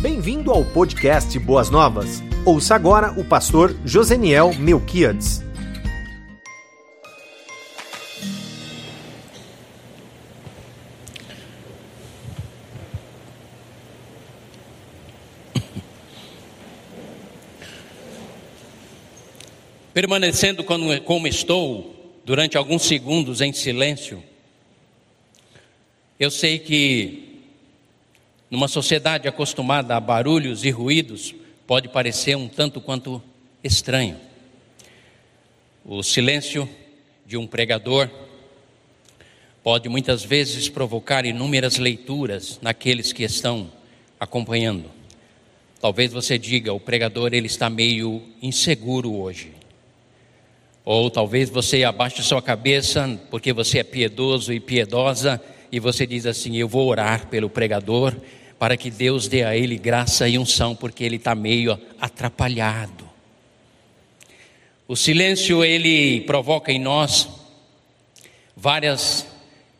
Bem-vindo ao podcast Boas Novas. Ouça agora o pastor Joseniel Melquiades. Permanecendo como, estou durante alguns segundos em silêncio, eu sei que numa sociedade acostumada a barulhos e ruídos, pode parecer um tanto quanto estranho. O silêncio de um pregador pode muitas vezes provocar inúmeras leituras naqueles que estão acompanhando. Talvez você diga, o pregador ele está meio inseguro hoje. Ou talvez você abaixe sua cabeça porque você é piedoso e piedosa e você diz assim: Eu vou orar pelo pregador para que Deus dê a ele graça e unção, porque ele está meio atrapalhado. O silêncio ele provoca em nós várias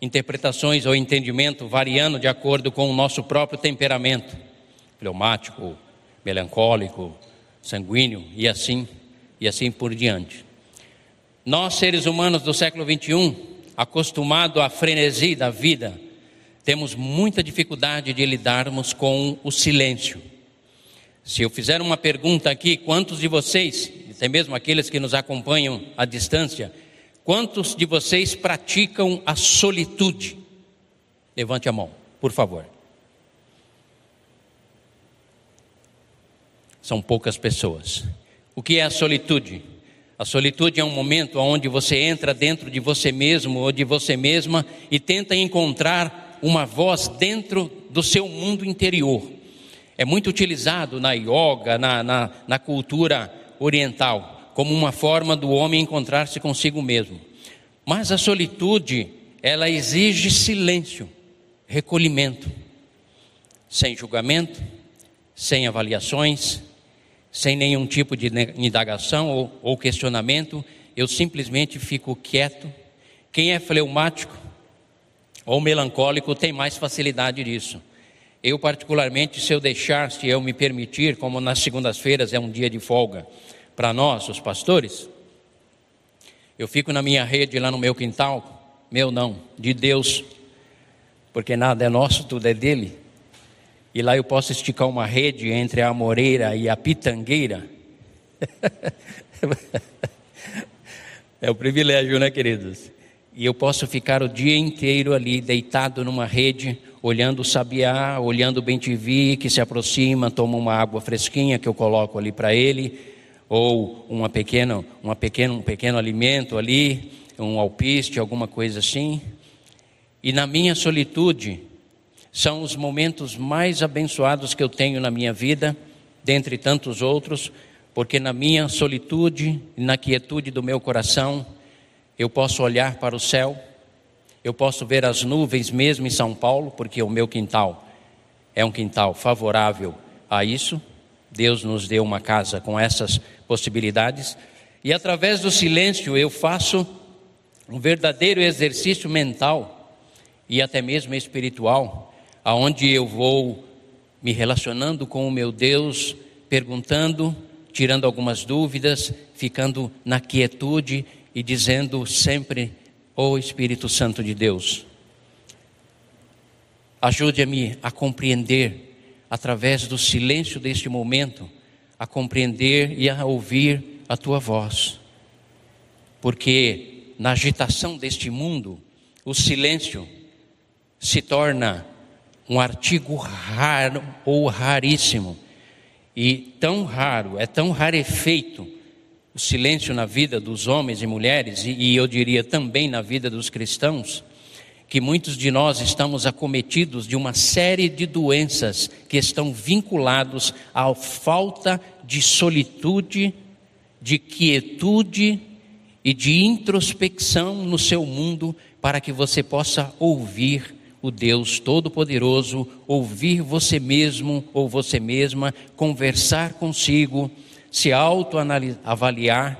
interpretações ou entendimento, variando de acordo com o nosso próprio temperamento, fleumático, melancólico, sanguíneo e assim e assim por diante. Nós, seres humanos do século 21, acostumados à frenesi da vida, temos muita dificuldade de lidarmos com o silêncio. Se eu fizer uma pergunta aqui, quantos de vocês, até mesmo aqueles que nos acompanham à distância, quantos de vocês praticam a solitude? Levante a mão, por favor. São poucas pessoas. O que é a solitude? A solitude é um momento onde você entra dentro de você mesmo ou de você mesma e tenta encontrar uma voz dentro do seu mundo interior. É muito utilizado na yoga, na, na, na cultura oriental, como uma forma do homem encontrar-se consigo mesmo. Mas a solitude, ela exige silêncio, recolhimento, sem julgamento, sem avaliações, sem nenhum tipo de indagação ou, ou questionamento, eu simplesmente fico quieto. Quem é fleumático ou melancólico tem mais facilidade disso. Eu, particularmente, se eu deixar, se eu me permitir, como nas segundas-feiras é um dia de folga para nós, os pastores, eu fico na minha rede lá no meu quintal, meu não, de Deus, porque nada é nosso, tudo é dele e lá eu posso esticar uma rede entre a amoreira e a pitangueira. é o um privilégio, né, queridos? E eu posso ficar o dia inteiro ali deitado numa rede, olhando o sabiá, olhando o bem-te-vi que se aproxima, toma uma água fresquinha que eu coloco ali para ele, ou uma pequena, uma pequeno, um pequeno alimento ali, um alpiste, alguma coisa assim. E na minha solitude, são os momentos mais abençoados que eu tenho na minha vida, dentre tantos outros, porque na minha solitude e na quietude do meu coração, eu posso olhar para o céu, eu posso ver as nuvens mesmo em São Paulo, porque o meu quintal é um quintal favorável a isso. Deus nos deu uma casa com essas possibilidades, e através do silêncio eu faço um verdadeiro exercício mental e até mesmo espiritual aonde eu vou me relacionando com o meu Deus, perguntando, tirando algumas dúvidas, ficando na quietude e dizendo sempre: Ó oh Espírito Santo de Deus, ajude-me a compreender, através do silêncio deste momento, a compreender e a ouvir a tua voz, porque na agitação deste mundo, o silêncio se torna um artigo raro ou raríssimo. E tão raro, é tão rarefeito o silêncio na vida dos homens e mulheres, e, e eu diria também na vida dos cristãos, que muitos de nós estamos acometidos de uma série de doenças que estão vinculados à falta de solitude, de quietude e de introspecção no seu mundo para que você possa ouvir o Deus Todo-Poderoso, ouvir você mesmo ou você mesma, conversar consigo, se autoavaliar,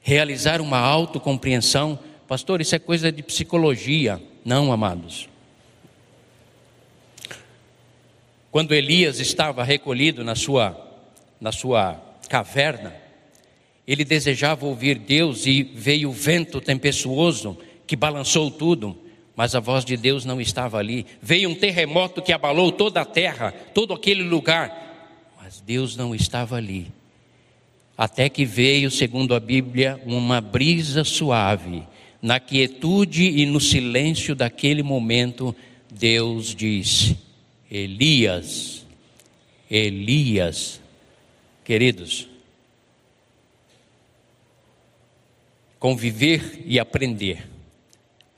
realizar uma autocompreensão. Pastor, isso é coisa de psicologia. Não, amados. Quando Elias estava recolhido na sua, na sua caverna, ele desejava ouvir Deus e veio o vento tempestuoso que balançou tudo, mas a voz de Deus não estava ali. Veio um terremoto que abalou toda a terra, todo aquele lugar, Deus não estava ali. Até que veio, segundo a Bíblia, uma brisa suave. Na quietude e no silêncio daquele momento, Deus disse: Elias, Elias, queridos, conviver e aprender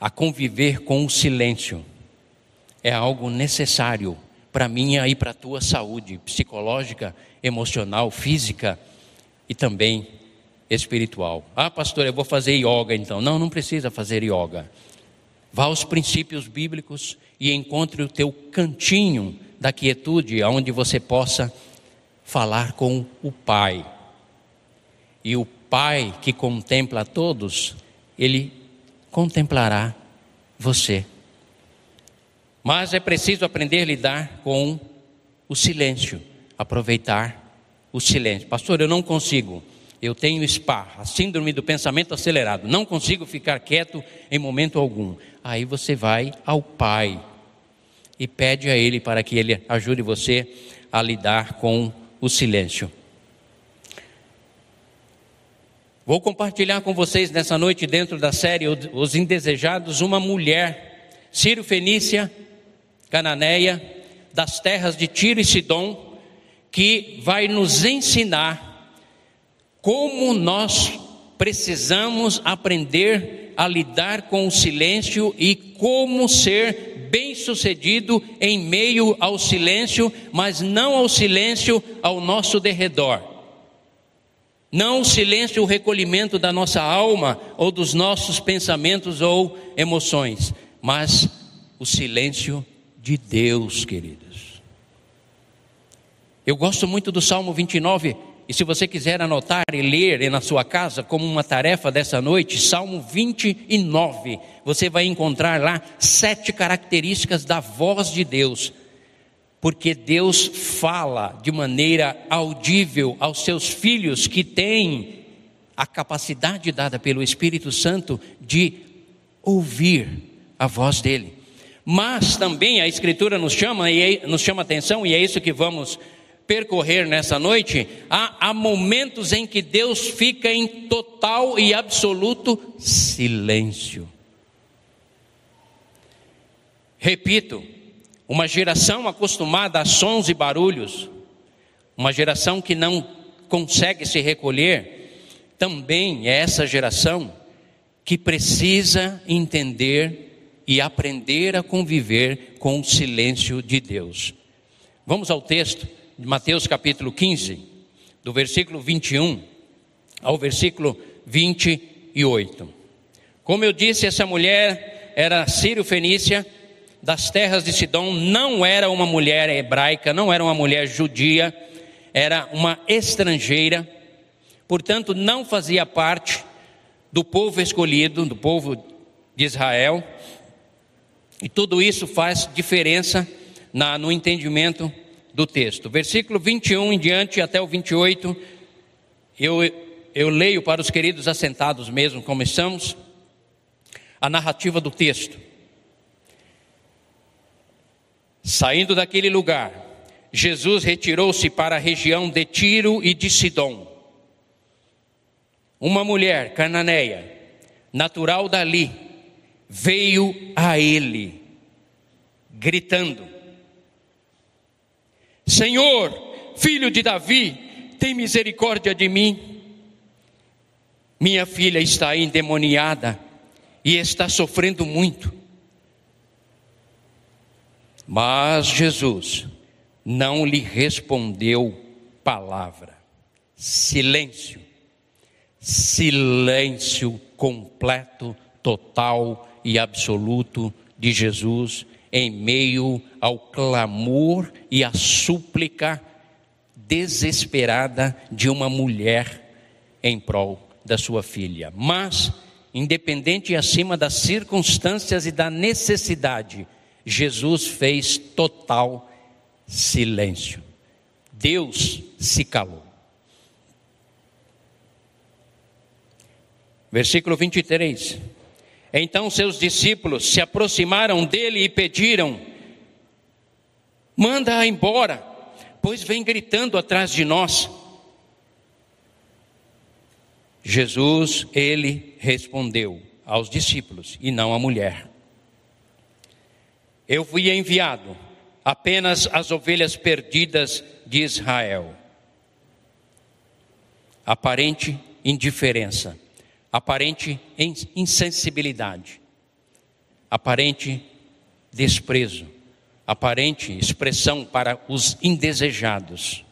a conviver com o silêncio é algo necessário para minha e para a tua saúde psicológica, emocional, física e também espiritual. Ah, pastor, eu vou fazer yoga então. Não, não precisa fazer yoga. Vá aos princípios bíblicos e encontre o teu cantinho da quietude, onde você possa falar com o Pai. E o Pai que contempla a todos, ele contemplará você. Mas é preciso aprender a lidar com o silêncio, aproveitar o silêncio. Pastor, eu não consigo. Eu tenho SPA, a síndrome do pensamento acelerado. Não consigo ficar quieto em momento algum. Aí você vai ao Pai e pede a Ele para que Ele ajude você a lidar com o silêncio. Vou compartilhar com vocês nessa noite, dentro da série Os Indesejados, uma mulher, Ciro Fenícia, cananeia, das terras de Tiro e Sidom, que vai nos ensinar como nós precisamos aprender a lidar com o silêncio e como ser bem-sucedido em meio ao silêncio, mas não ao silêncio ao nosso derredor. Não o silêncio, o recolhimento da nossa alma ou dos nossos pensamentos ou emoções, mas o silêncio de Deus, queridos. Eu gosto muito do Salmo 29, e se você quiser anotar e ler na sua casa como uma tarefa dessa noite, Salmo 29, você vai encontrar lá sete características da voz de Deus porque Deus fala de maneira audível aos seus filhos que têm a capacidade dada pelo Espírito Santo de ouvir a voz dele. Mas também a Escritura nos chama e é, nos chama atenção e é isso que vamos percorrer nessa noite. Há, há momentos em que Deus fica em total e absoluto silêncio. Repito, uma geração acostumada a sons e barulhos, uma geração que não consegue se recolher, também é essa geração que precisa entender e aprender a conviver com o silêncio de Deus. Vamos ao texto de Mateus capítulo 15, do versículo 21 ao versículo 28. Como eu disse, essa mulher era sírio-fenícia das terras de Sidom não era uma mulher hebraica, não era uma mulher judia, era uma estrangeira, portanto, não fazia parte do povo escolhido, do povo de Israel, e tudo isso faz diferença na, no entendimento do texto. Versículo 21 em diante até o 28, eu, eu leio para os queridos assentados mesmo, começamos a narrativa do texto. Saindo daquele lugar, Jesus retirou-se para a região de Tiro e de Sidom. Uma mulher cananeia, natural dali, veio a ele, gritando: Senhor, filho de Davi, tem misericórdia de mim. Minha filha está endemoniada e está sofrendo muito. Mas Jesus não lhe respondeu palavra. Silêncio. Silêncio completo, total e absoluto de Jesus em meio ao clamor e à súplica desesperada de uma mulher em prol da sua filha. Mas, independente e acima das circunstâncias e da necessidade, Jesus fez total silêncio. Deus se calou. Versículo 23. Então seus discípulos se aproximaram dele e pediram: Manda-a embora, pois vem gritando atrás de nós. Jesus, ele respondeu aos discípulos e não à mulher: Eu fui enviado apenas às ovelhas perdidas de Israel. Aparente indiferença, aparente insensibilidade, aparente desprezo, aparente expressão para os indesejados.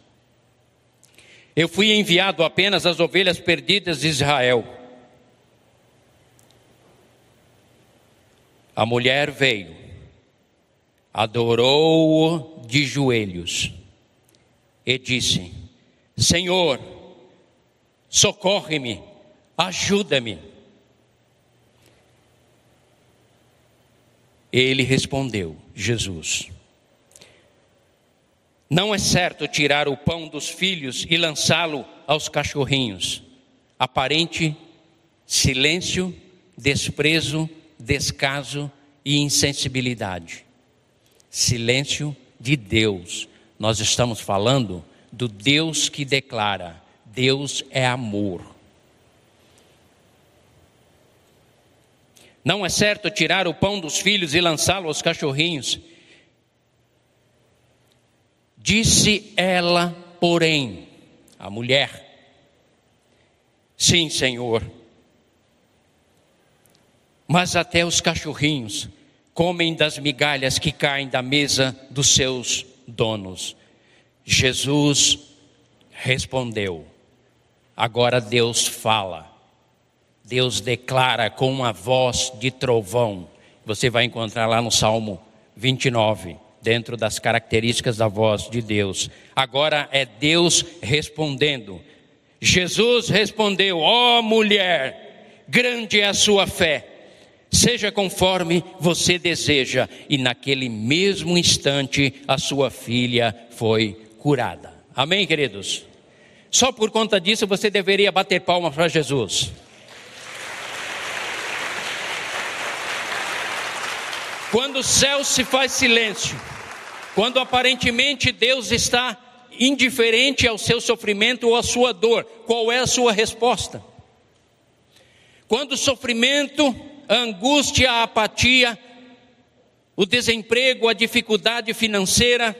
Eu fui enviado apenas às ovelhas perdidas de Israel. A mulher veio, adorou-o de joelhos e disse: Senhor, socorre-me, ajuda-me. Ele respondeu, Jesus: Não é certo tirar o pão dos filhos e lançá-lo aos cachorrinhos. Aparente silêncio, desprezo, descaso e insensibilidade. Silêncio de Deus. Nós estamos falando do Deus que declara: Deus é amor. Não é certo tirar o pão dos filhos e lançá-lo aos cachorrinhos. Disse ela, porém, a mulher: Sim, Senhor. Mas até os cachorrinhos comem das migalhas que caem da mesa dos seus donos. Jesus respondeu. Agora Deus fala. Deus declara com uma voz de trovão. Você vai encontrar lá no Salmo 29, dentro das características da voz de Deus. Agora é Deus respondendo. Jesus respondeu: Ó oh, mulher, grande é a sua fé. Seja conforme você deseja. E naquele mesmo instante, a sua filha foi curada. Amém, queridos? Só por conta disso você deveria bater palma para Jesus. Quando o céu se faz silêncio, quando aparentemente Deus está indiferente ao seu sofrimento ou à sua dor, qual é a sua resposta? Quando o sofrimento, a angústia, a apatia, o desemprego, a dificuldade financeira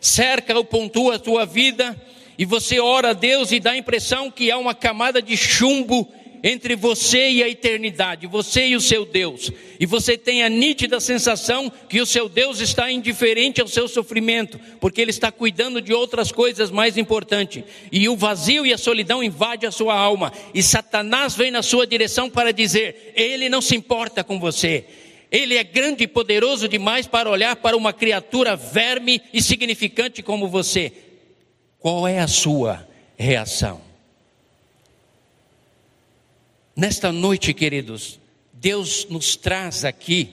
cerca ou pontua a tua vida e você ora a Deus e dá a impressão que há uma camada de chumbo entre você e a eternidade, você e o seu Deus, e você tem a nítida sensação que o seu Deus está indiferente ao seu sofrimento, porque ele está cuidando de outras coisas mais importantes, e o vazio e a solidão invadem a sua alma, e Satanás vem na sua direção para dizer: ele não se importa com você. Ele é grande e poderoso demais para olhar para uma criatura verme e significante como você. Qual é a sua reação? Nesta noite, queridos, Deus nos traz aqui,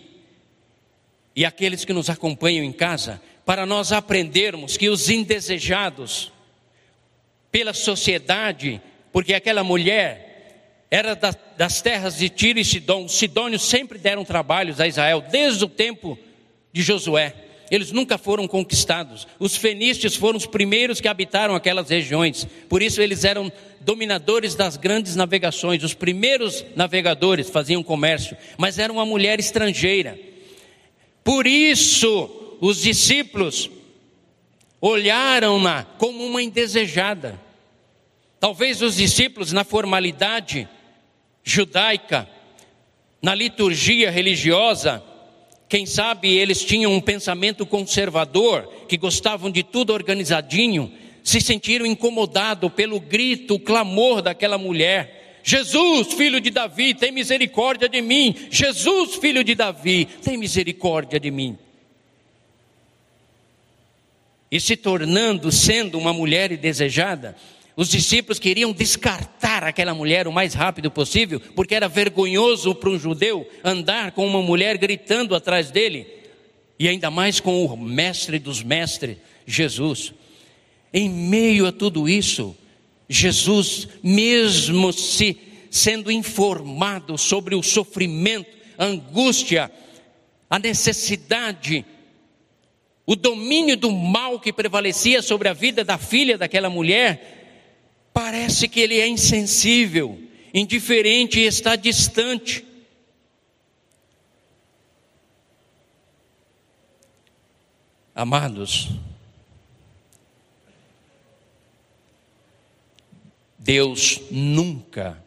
e aqueles que nos acompanham em casa, para nós aprendermos que os indesejados pela sociedade, porque aquela mulher era das terras de Tiro e Sidom, os sidônios sempre deram trabalhos a Israel, desde o tempo de Josué eles nunca foram conquistados. Os fenícios foram os primeiros que habitaram aquelas regiões, por isso eles eram dominadores das grandes navegações. Os primeiros navegadores faziam comércio, mas era uma mulher estrangeira. Por isso, os discípulos olharam-na como uma indesejada. Talvez os discípulos, na formalidade judaica, na liturgia religiosa, quem sabe eles tinham um pensamento conservador, que gostavam de tudo organizadinho, se sentiram incomodados pelo grito, o clamor daquela mulher. Jesus, filho de Davi, tem misericórdia de mim. Jesus, filho de Davi, tem misericórdia de mim. E se tornando, sendo uma mulher desejada, os discípulos queriam descartar aquela mulher o mais rápido possível, porque era vergonhoso para um judeu andar com uma mulher gritando atrás dele. e ainda mais com o mestre dos mestres, Jesus. Em meio a tudo isso, Jesus, mesmo se sendo informado sobre o sofrimento, a angústia, a necessidade, o domínio do mal que prevalecia sobre a vida da filha daquela mulher, parece que ele é insensível, indiferente e está distante. Amados, Deus nunca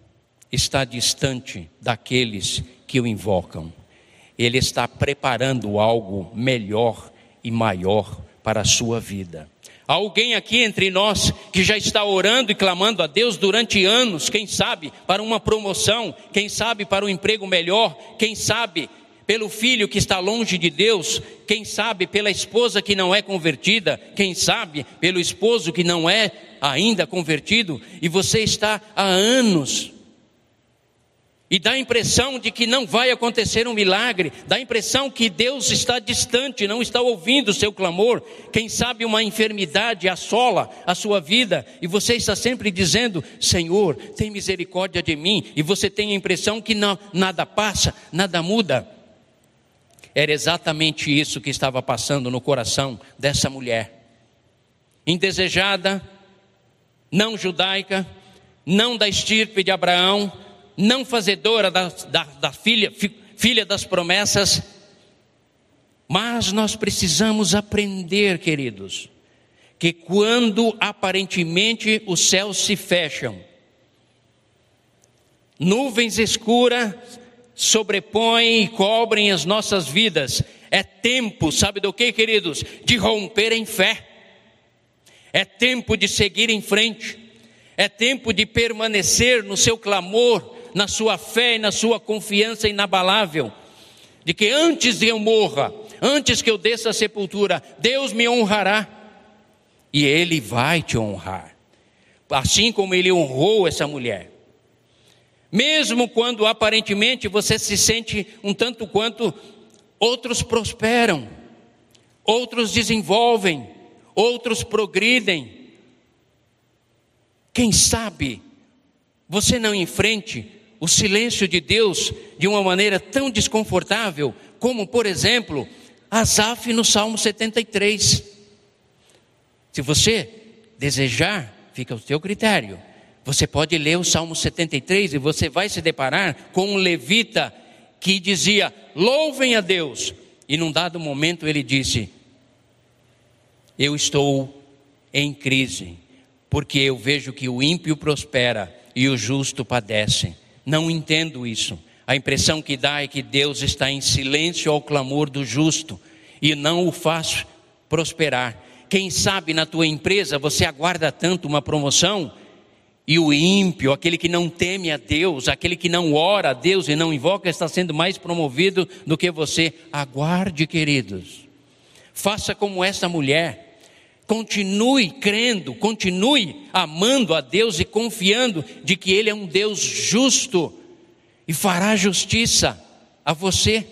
está distante daqueles que o invocam. Ele está preparando algo melhor e maior para a sua vida. Alguém aqui entre nós que já está orando e clamando a Deus durante anos, quem sabe para uma promoção, quem sabe para um emprego melhor, quem sabe pelo filho que está longe de Deus, quem sabe pela esposa que não é convertida, quem sabe pelo esposo que não é ainda convertido, e você está há anos e dá a impressão de que não vai acontecer um milagre, dá a impressão que Deus está distante, não está ouvindo o seu clamor. Quem sabe uma enfermidade assola a sua vida e você está sempre dizendo: Senhor, tem misericórdia de mim, e você tem a impressão que não, nada passa, nada muda. Era exatamente isso que estava passando no coração dessa mulher. Indesejada, não judaica, não da estirpe de Abraão, não fazedora da, da, da filha, fi, filha das promessas, mas nós precisamos aprender, queridos, que quando aparentemente os céus se fecham, nuvens escuras sobrepõem e cobrem as nossas vidas. É tempo, sabe do que, queridos? De romper em fé. É tempo de seguir em frente. É tempo de permanecer no seu clamor, na sua fé e na sua confiança inabalável. De que antes de eu morra, antes que eu desça a sepultura, Deus me honrará. E Ele vai te honrar. Assim como Ele honrou essa mulher. Mesmo quando aparentemente você se sente um tanto quanto outros prosperam, outros desenvolvem, outros progridem. Quem sabe você não enfrente o silêncio de Deus de uma maneira tão desconfortável, como, por exemplo, Asaf no Salmo 73. Se você desejar, fica ao seu critério. Você pode ler o Salmo 73 e você vai se deparar com um levita que dizia: Louvem a Deus. E num dado momento ele disse: Eu estou em crise, porque eu vejo que o ímpio prospera e o justo padece. Não entendo isso. A impressão que dá é que Deus está em silêncio ao clamor do justo e não o faz prosperar. Quem sabe na tua empresa você aguarda tanto uma promoção e o ímpio, aquele que não teme a Deus, aquele que não ora a Deus e não invoca, está sendo mais promovido do que você. Aguarde, queridos. Faça como essa mulher. Continue crendo, continue amando a Deus e confiando de que Ele é um Deus justo e fará justiça a você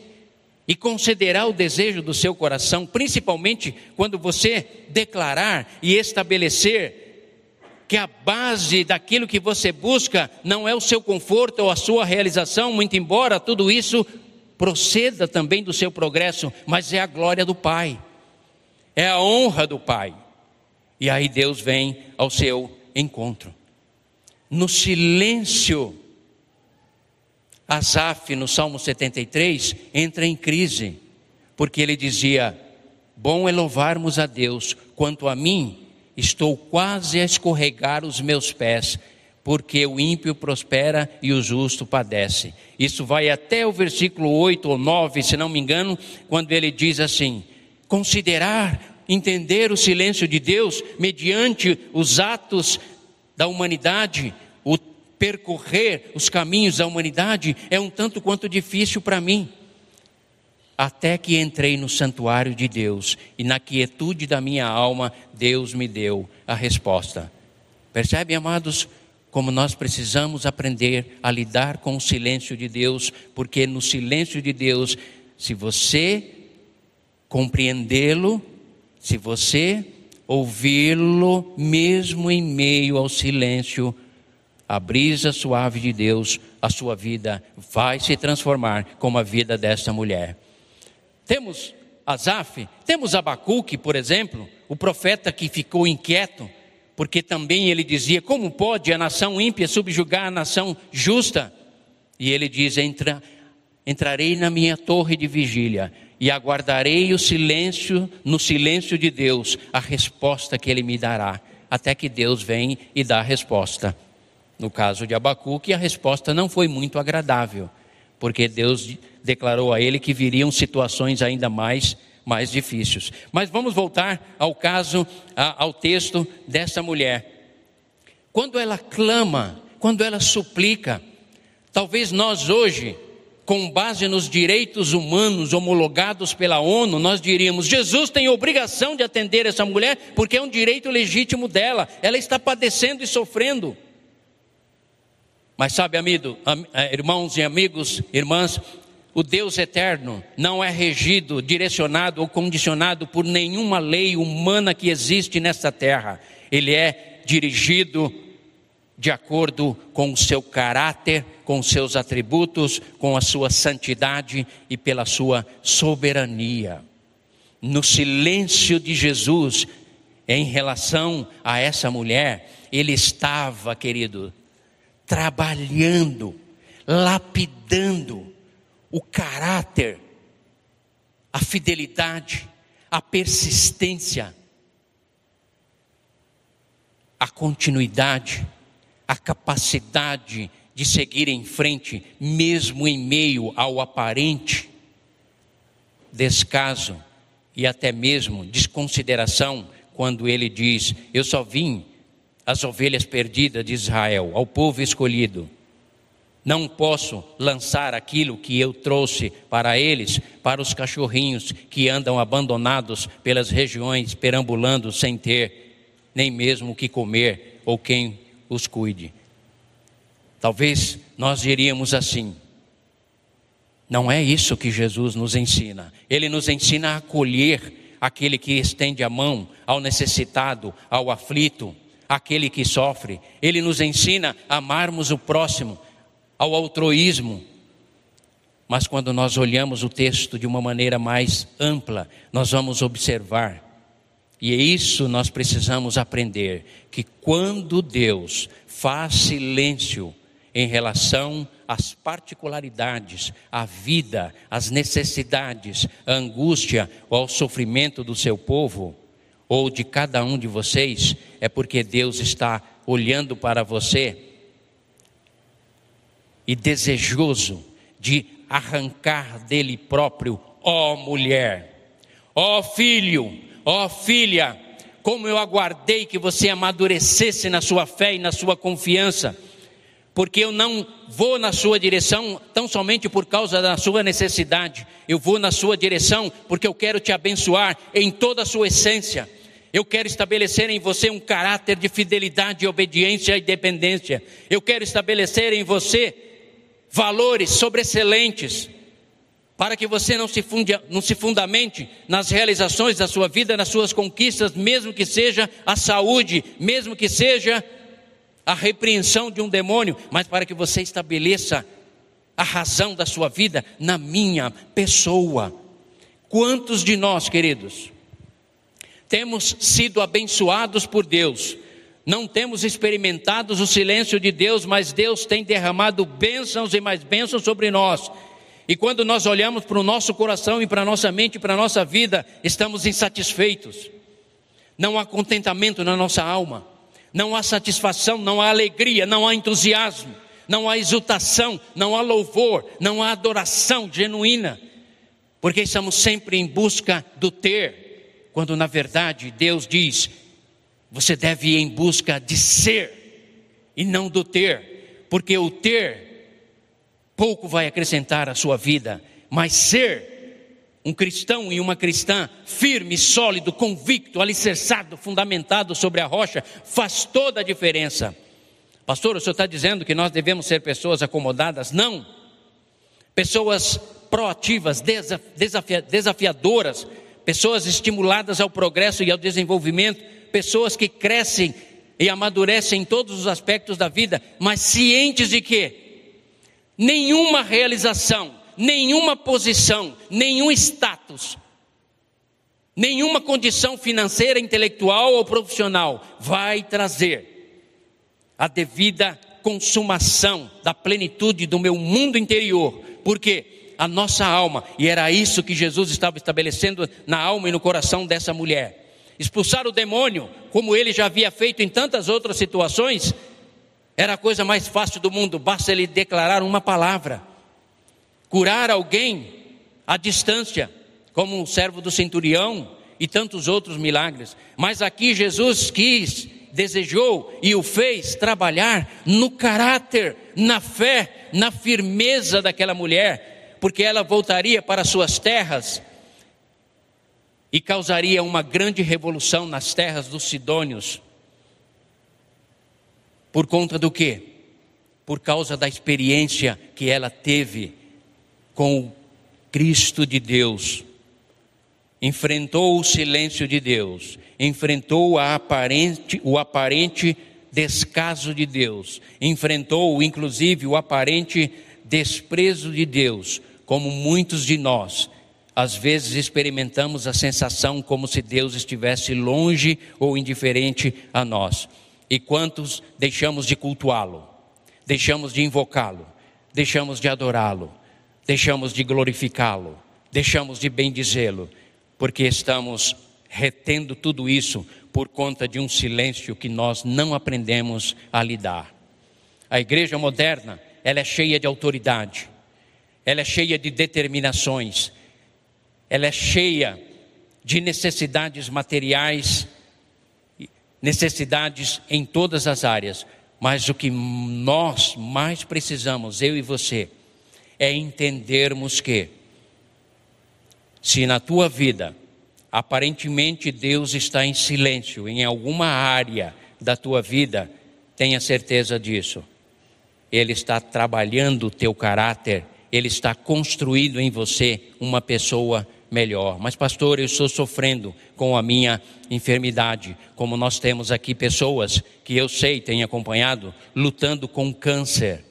e concederá o desejo do seu coração, principalmente quando você declarar e estabelecer que a base daquilo que você busca não é o seu conforto ou a sua realização, muito embora tudo isso proceda também do seu progresso, mas é a glória do Pai, é a honra do Pai. E aí Deus vem ao seu encontro. No silêncio, Asaf, no Salmo 73, entra em crise, porque ele dizia: Bom é louvarmos a Deus, quanto a mim, estou quase a escorregar os meus pés, porque o ímpio prospera e o justo padece. Isso vai até o versículo 8 ou 9, se não me engano, quando ele diz assim: considerar, entender o silêncio de Deus mediante os atos da humanidade, o percorrer os caminhos da humanidade é um tanto quanto difícil para mim até que entrei no santuário de Deus e na quietude da minha alma, Deus me deu a resposta. Percebe, amados, como nós precisamos aprender a lidar com o silêncio de Deus, porque no silêncio de Deus, se você compreendê-lo se você ouvi-lo mesmo em meio ao silêncio. A brisa suave de Deus, a sua vida vai se transformar como a vida desta mulher. Temos Asaf, temos Abacuque, por exemplo, o profeta que ficou inquieto, porque também ele dizia: Como pode a nação ímpia subjugar a nação justa? E ele diz: Entra, Entrarei na minha torre de vigília e aguardarei o silêncio, no silêncio de Deus, a resposta que ele me dará, até que Deus vem e dá a resposta. No caso de Abacuque, a resposta não foi muito agradável, porque Deus declarou a ele que viriam situações ainda mais mais difíceis. Mas vamos voltar ao caso, ao texto dessa mulher. Quando ela clama, quando ela suplica, talvez nós hoje com base nos direitos humanos homologados pela ONU, nós diríamos: Jesus tem obrigação de atender essa mulher porque é um direito legítimo dela, ela está padecendo e sofrendo. Mas sabe, amigo, eh, irmãos e amigos, irmãs, o Deus eterno não é regido, direcionado ou condicionado por nenhuma lei humana que existe nesta terra. Ele é dirigido de acordo com o seu caráter, com os seus atributos, com a sua santidade e pela sua soberania. No silêncio de Jesus, em relação a essa mulher, ele estava, querido, trabalhando, lapidando o caráter, a fidelidade, a persistência, a continuidade a capacidade de seguir em frente, mesmo em meio ao aparente descaso e até mesmo desconsideração, quando ele diz: Eu só vim às ovelhas perdidas de Israel, ao povo escolhido. Não posso lançar aquilo que eu trouxe para eles, para os cachorrinhos que andam abandonados pelas regiões, perambulando sem ter nem mesmo o que comer ou quem os cuide. Talvez nós diríamos assim: não é isso que Jesus nos ensina. Ele nos ensina a acolher aquele que estende a mão ao necessitado, ao aflito, aquele que sofre. Ele nos ensina a amarmos o próximo, ao altruísmo. Mas quando nós olhamos o texto de uma maneira mais ampla, nós vamos observar e é isso nós precisamos aprender: que quando Deus faz silêncio em relação às particularidades, à vida, às necessidades, à angústia ou ao sofrimento do seu povo, ou de cada um de vocês, é porque Deus está olhando para você e desejoso de arrancar dele próprio, ó mulher, ó filho, Ó oh, filha, como eu aguardei que você amadurecesse na sua fé e na sua confiança, porque eu não vou na sua direção tão somente por causa da sua necessidade, eu vou na sua direção porque eu quero te abençoar em toda a sua essência. Eu quero estabelecer em você um caráter de fidelidade, obediência e dependência. Eu quero estabelecer em você valores sobreexcelentes para que você não se, funde, não se fundamente nas realizações da sua vida, nas suas conquistas, mesmo que seja a saúde, mesmo que seja a repreensão de um demônio, mas para que você estabeleça a razão da sua vida na minha pessoa. Quantos de nós, queridos, temos sido abençoados por Deus, não temos experimentado o silêncio de Deus, mas Deus tem derramado bênçãos e mais bênçãos sobre nós e quando nós olhamos para o nosso coração e para a nossa mente e para a nossa vida, estamos insatisfeitos. Não há contentamento na nossa alma, não há satisfação, não há alegria, não há entusiasmo, não há exultação, não há louvor, não há adoração genuína, porque estamos sempre em busca do ter, quando na verdade Deus diz: você deve ir em busca de ser e não do ter, porque o ter pouco vai acrescentar à sua vida, mas ser um cristão e uma cristã firme, sólido, convicto, alicerçado, fundamentado sobre a rocha, faz toda a diferença. Pastor, o senhor está dizendo que nós devemos ser pessoas acomodadas? Não. Pessoas proativas, desafiadoras, pessoas estimuladas ao progresso e ao desenvolvimento, pessoas que crescem e amadurecem em todos os aspectos da vida, mas cientes de que nenhuma realização, nenhuma posição, nenhum status, nenhuma condição financeira, intelectual ou profissional vai trazer a devida consumação da plenitude do meu mundo interior. Porque a nossa alma, e era isso que Jesus estava estabelecendo na alma e no coração dessa mulher. Expulsar o demônio, como ele já havia feito em tantas outras situações, era a coisa mais fácil do mundo, basta ele declarar uma palavra. Curar alguém à distância, como o servo do centurião e tantos outros milagres. Mas aqui Jesus quis, desejou e o fez trabalhar no caráter, na fé, na firmeza daquela mulher, porque ela voltaria para suas terras e causaria uma grande revolução nas terras dos Sidônios. Por conta do quê? Por causa da experiência que ela teve com o Cristo de Deus. Enfrentou o silêncio de Deus, enfrentou aparente, o aparente descaso de Deus, enfrentou inclusive o aparente desprezo de Deus, como muitos de nós às vezes experimentamos a sensação como se Deus estivesse longe ou indiferente a nós. E quantos deixamos de cultuá-lo, deixamos de invocá-lo, deixamos de adorá-lo, deixamos de glorificá-lo, deixamos de bendizê-lo, porque estamos retendo tudo isso por conta de um silêncio que nós não aprendemos a lidar. A igreja moderna, ela é cheia de autoridade, ela é cheia de determinações, ela é cheia de necessidades materiais, necessidades em todas as áreas, mas o que nós mais precisamos, eu e você, é entendermos que, se na tua vida, aparentemente Deus está em silêncio em alguma área da tua vida, tenha certeza disso. Ele está trabalhando o teu caráter, ele está construindo em você uma pessoa melhor. Mas, pastor, eu estou sofrendo com a minha enfermidade. Como nós temos aqui pessoas que eu sei, têm acompanhado, lutando com câncer,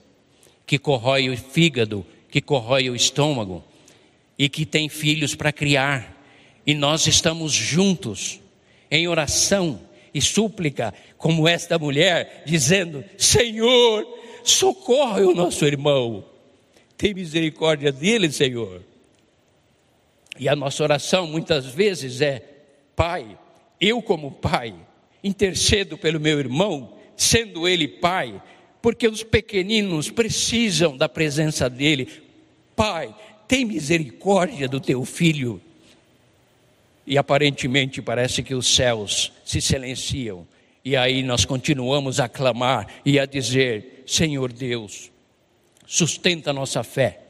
que corrói o fígado, que corrói o estômago, e que tem filhos para criar. E nós estamos juntos, em oração e súplica, como esta mulher, dizendo: Senhor, socorre o nosso irmão. Tem misericórdia dele, Senhor. E a nossa oração muitas vezes é: Pai, eu como pai, intercedo pelo meu irmão, sendo ele pai, porque os pequeninos precisam da presença dele. Pai, tem misericórdia do teu filho. E aparentemente parece que os céus se silenciam. E aí nós continuamos a clamar e a dizer: Senhor Deus, sustenta nossa fé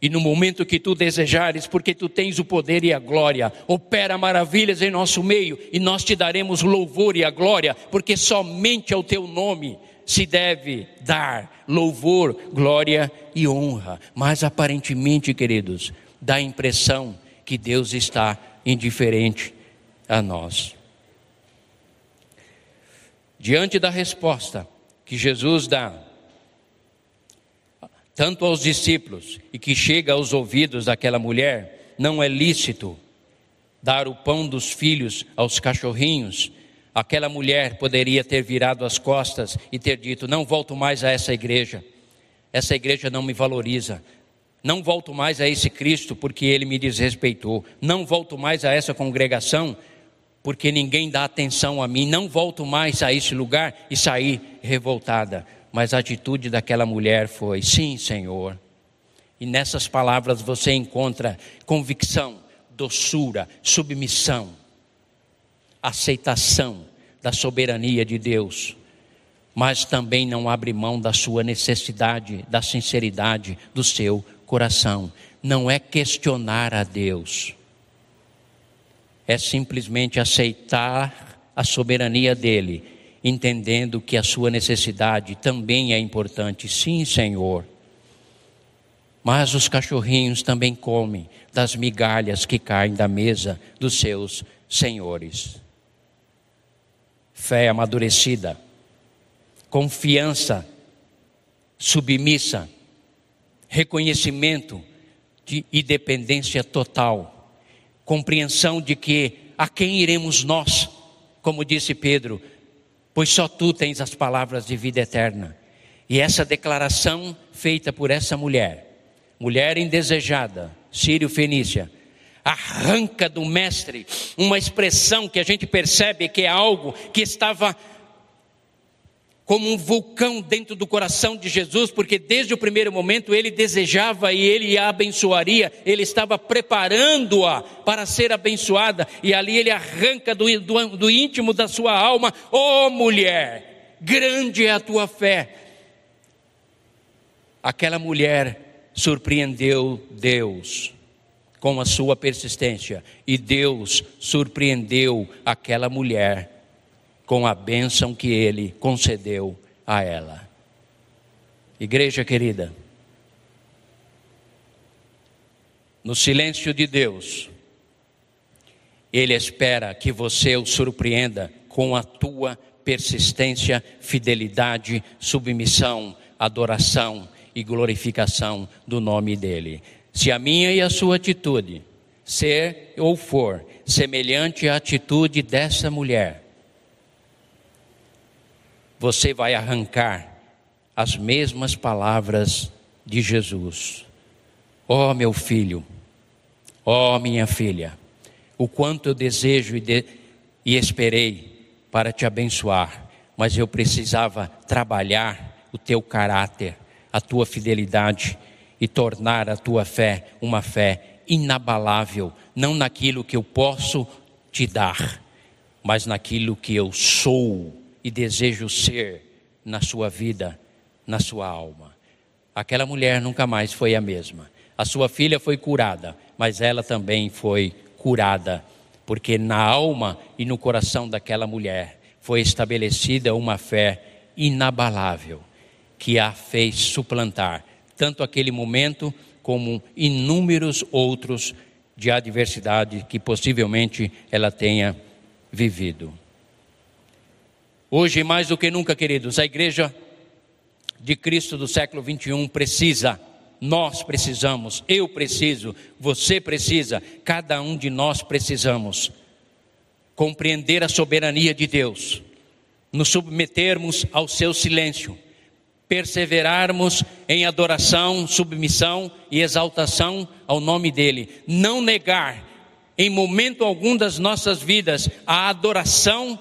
e no momento que tu desejares, porque tu tens o poder e a glória, opera maravilhas em nosso meio, e nós te daremos louvor e a glória, porque somente ao teu nome se deve dar louvor, glória e honra. Mas aparentemente, queridos, dá a impressão que Deus está indiferente a nós. Diante da resposta que Jesus dá, tanto aos discípulos e que chega aos ouvidos daquela mulher, não é lícito dar o pão dos filhos aos cachorrinhos. Aquela mulher poderia ter virado as costas e ter dito: Não volto mais a essa igreja, essa igreja não me valoriza. Não volto mais a esse Cristo porque ele me desrespeitou. Não volto mais a essa congregação porque ninguém dá atenção a mim. Não volto mais a esse lugar e sair revoltada mas a atitude daquela mulher foi: sim, Senhor. E nessas palavras você encontra convicção, doçura, submissão, aceitação da soberania de Deus, mas também não abre mão da sua necessidade, da sinceridade do seu coração. Não é questionar a Deus, é simplesmente aceitar a soberania dele entendendo que a sua necessidade também é importante. Sim, Senhor. Mas os cachorrinhos também comem das migalhas que caem da mesa dos seus senhores. Fé amadurecida, confiança submissa, reconhecimento de, e dependência total, compreensão de que a quem iremos nós, como disse Pedro, pois só tu tens as palavras de vida eterna. E essa declaração feita por essa mulher, mulher indesejada, Sírio-Fenícia, arranca do mestre uma expressão que a gente percebe que é algo que estava como um vulcão dentro do coração de Jesus, porque desde o primeiro momento ele desejava e ele a abençoaria, ele estava preparando-a para ser abençoada, e ali ele arranca do, do, do íntimo da sua alma: Ó oh, mulher, grande é a tua fé. Aquela mulher surpreendeu Deus com a sua persistência, e Deus surpreendeu aquela mulher com a bênção que ele concedeu a ela. Igreja querida, no silêncio de Deus, Ele espera que você o surpreenda com a tua persistência, fidelidade, submissão, adoração e glorificação do nome dEle. Se a minha e a sua atitude ser ou for semelhante à atitude dessa mulher, você vai arrancar as mesmas palavras de Jesus. Ó oh, meu filho, ó oh, minha filha, o quanto eu desejo e, de, e esperei para te abençoar, mas eu precisava trabalhar o teu caráter, a tua fidelidade e tornar a tua fé uma fé inabalável, não naquilo que eu posso te dar, mas naquilo que eu sou desejo ser na sua vida, na sua alma. Aquela mulher nunca mais foi a mesma. A sua filha foi curada, mas ela também foi curada, porque na alma e no coração daquela mulher foi estabelecida uma fé inabalável que a fez suplantar tanto aquele momento como inúmeros outros de adversidade que possivelmente ela tenha vivido. Hoje, mais do que nunca, queridos, a igreja de Cristo do século 21 precisa, nós precisamos, eu preciso, você precisa, cada um de nós precisamos compreender a soberania de Deus, nos submetermos ao seu silêncio, perseverarmos em adoração, submissão e exaltação ao nome dEle, não negar em momento algum das nossas vidas a adoração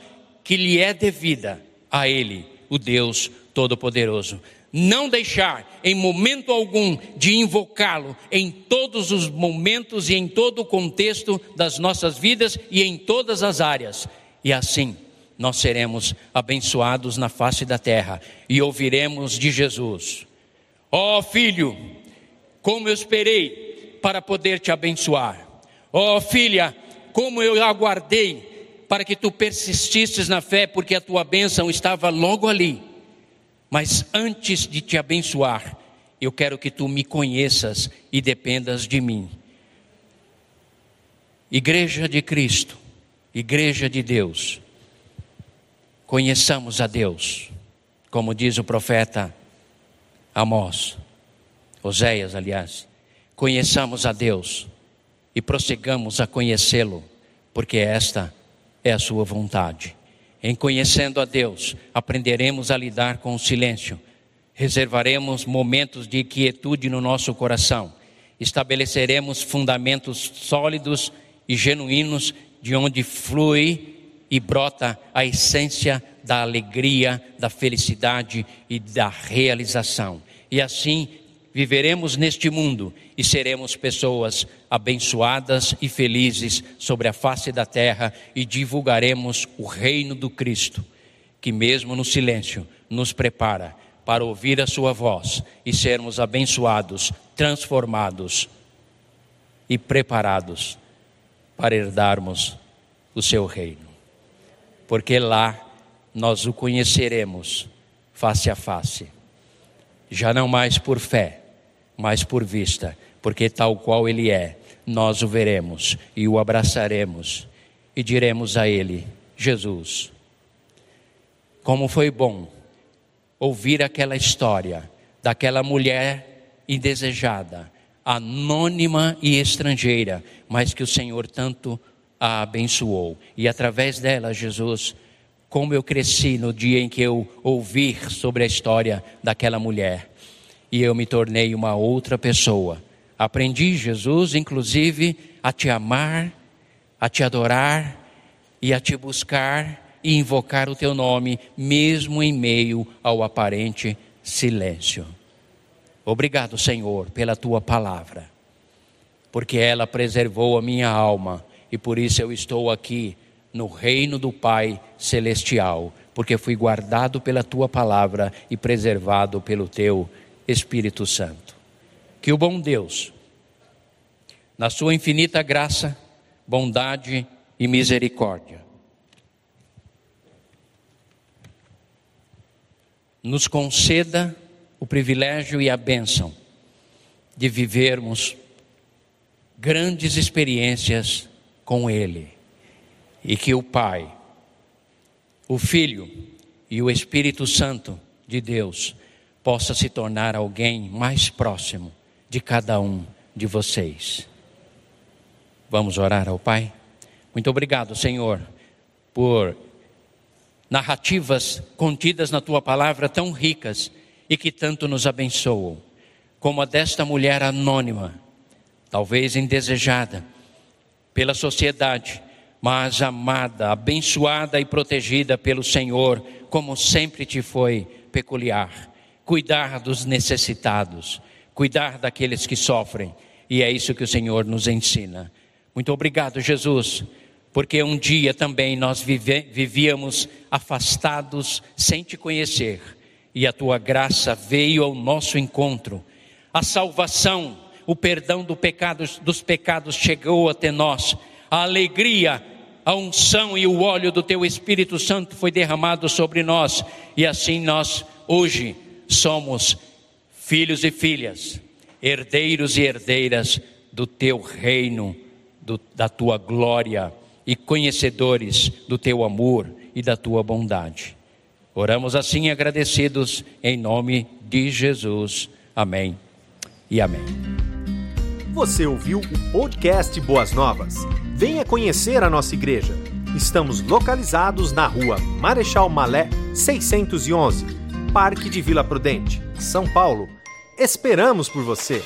que lhe é devida a Ele, o Deus Todo-Poderoso. Não deixar em momento algum de invocá-lo em todos os momentos e em todo o contexto das nossas vidas e em todas as áreas. E assim nós seremos abençoados na face da terra e ouviremos de Jesus: Ó oh, filho, como eu esperei para poder te abençoar. Ó oh, filha, como eu aguardei para que tu persistisses na fé, porque a tua bênção estava logo ali. Mas antes de te abençoar, eu quero que tu me conheças e dependas de mim. Igreja de Cristo, Igreja de Deus, conheçamos a Deus, como diz o profeta Amós, Oséias, aliás, conheçamos a Deus e prossigamos a conhecê-lo, porque esta é a sua vontade. Em conhecendo a Deus, aprenderemos a lidar com o silêncio, reservaremos momentos de quietude no nosso coração, estabeleceremos fundamentos sólidos e genuínos de onde flui e brota a essência da alegria, da felicidade e da realização. E assim viveremos neste mundo e seremos pessoas abençoadas e felizes sobre a face da terra e divulgaremos o reino do Cristo, que mesmo no silêncio nos prepara para ouvir a sua voz e sermos abençoados, transformados e preparados para herdarmos o seu reino. Porque lá nós o conheceremos face a face, já não mais por fé, mas por vista, porque tal qual ele é, nós o veremos e o abraçaremos e diremos a ele: Jesus, como foi bom ouvir aquela história daquela mulher indesejada, anônima e estrangeira, mas que o Senhor tanto a abençoou. E através dela, Jesus, como eu cresci no dia em que eu ouvi sobre a história daquela mulher. E eu me tornei uma outra pessoa. Aprendi, Jesus, inclusive, a te amar, a te adorar e a te buscar e invocar o teu nome, mesmo em meio ao aparente silêncio. Obrigado, Senhor, pela tua palavra, porque ela preservou a minha alma e por isso eu estou aqui no reino do Pai celestial, porque fui guardado pela tua palavra e preservado pelo teu Espírito Santo. Que o bom Deus, na sua infinita graça, bondade e misericórdia, nos conceda o privilégio e a bênção de vivermos grandes experiências com Ele e que o Pai, o Filho e o Espírito Santo de Deus possa se tornar alguém mais próximo de cada um de vocês. Vamos orar ao Pai? Muito obrigado, Senhor, por narrativas contidas na tua palavra tão ricas e que tanto nos abençoam, como a desta mulher anônima, talvez indesejada pela sociedade, mas amada, abençoada e protegida pelo Senhor, como sempre te foi peculiar. Cuidar dos necessitados, cuidar daqueles que sofrem, e é isso que o Senhor nos ensina. Muito obrigado, Jesus, porque um dia também nós vivíamos afastados sem te conhecer, e a tua graça veio ao nosso encontro. A salvação, o perdão do pecado, dos pecados chegou até nós a alegria, a unção e o óleo do teu Espírito Santo foi derramado sobre nós, e assim nós hoje somos filhos e filhas, herdeiros e herdeiras do teu reino, do, da tua glória e conhecedores do teu amor e da tua bondade. Oramos assim agradecidos em nome de Jesus. Amém e amém. Você ouviu o podcast Boas Novas? Venha conhecer a nossa igreja. Estamos localizados na rua Marechal Malé 611, Parque de Vila Prudente, São Paulo. Esperamos por você!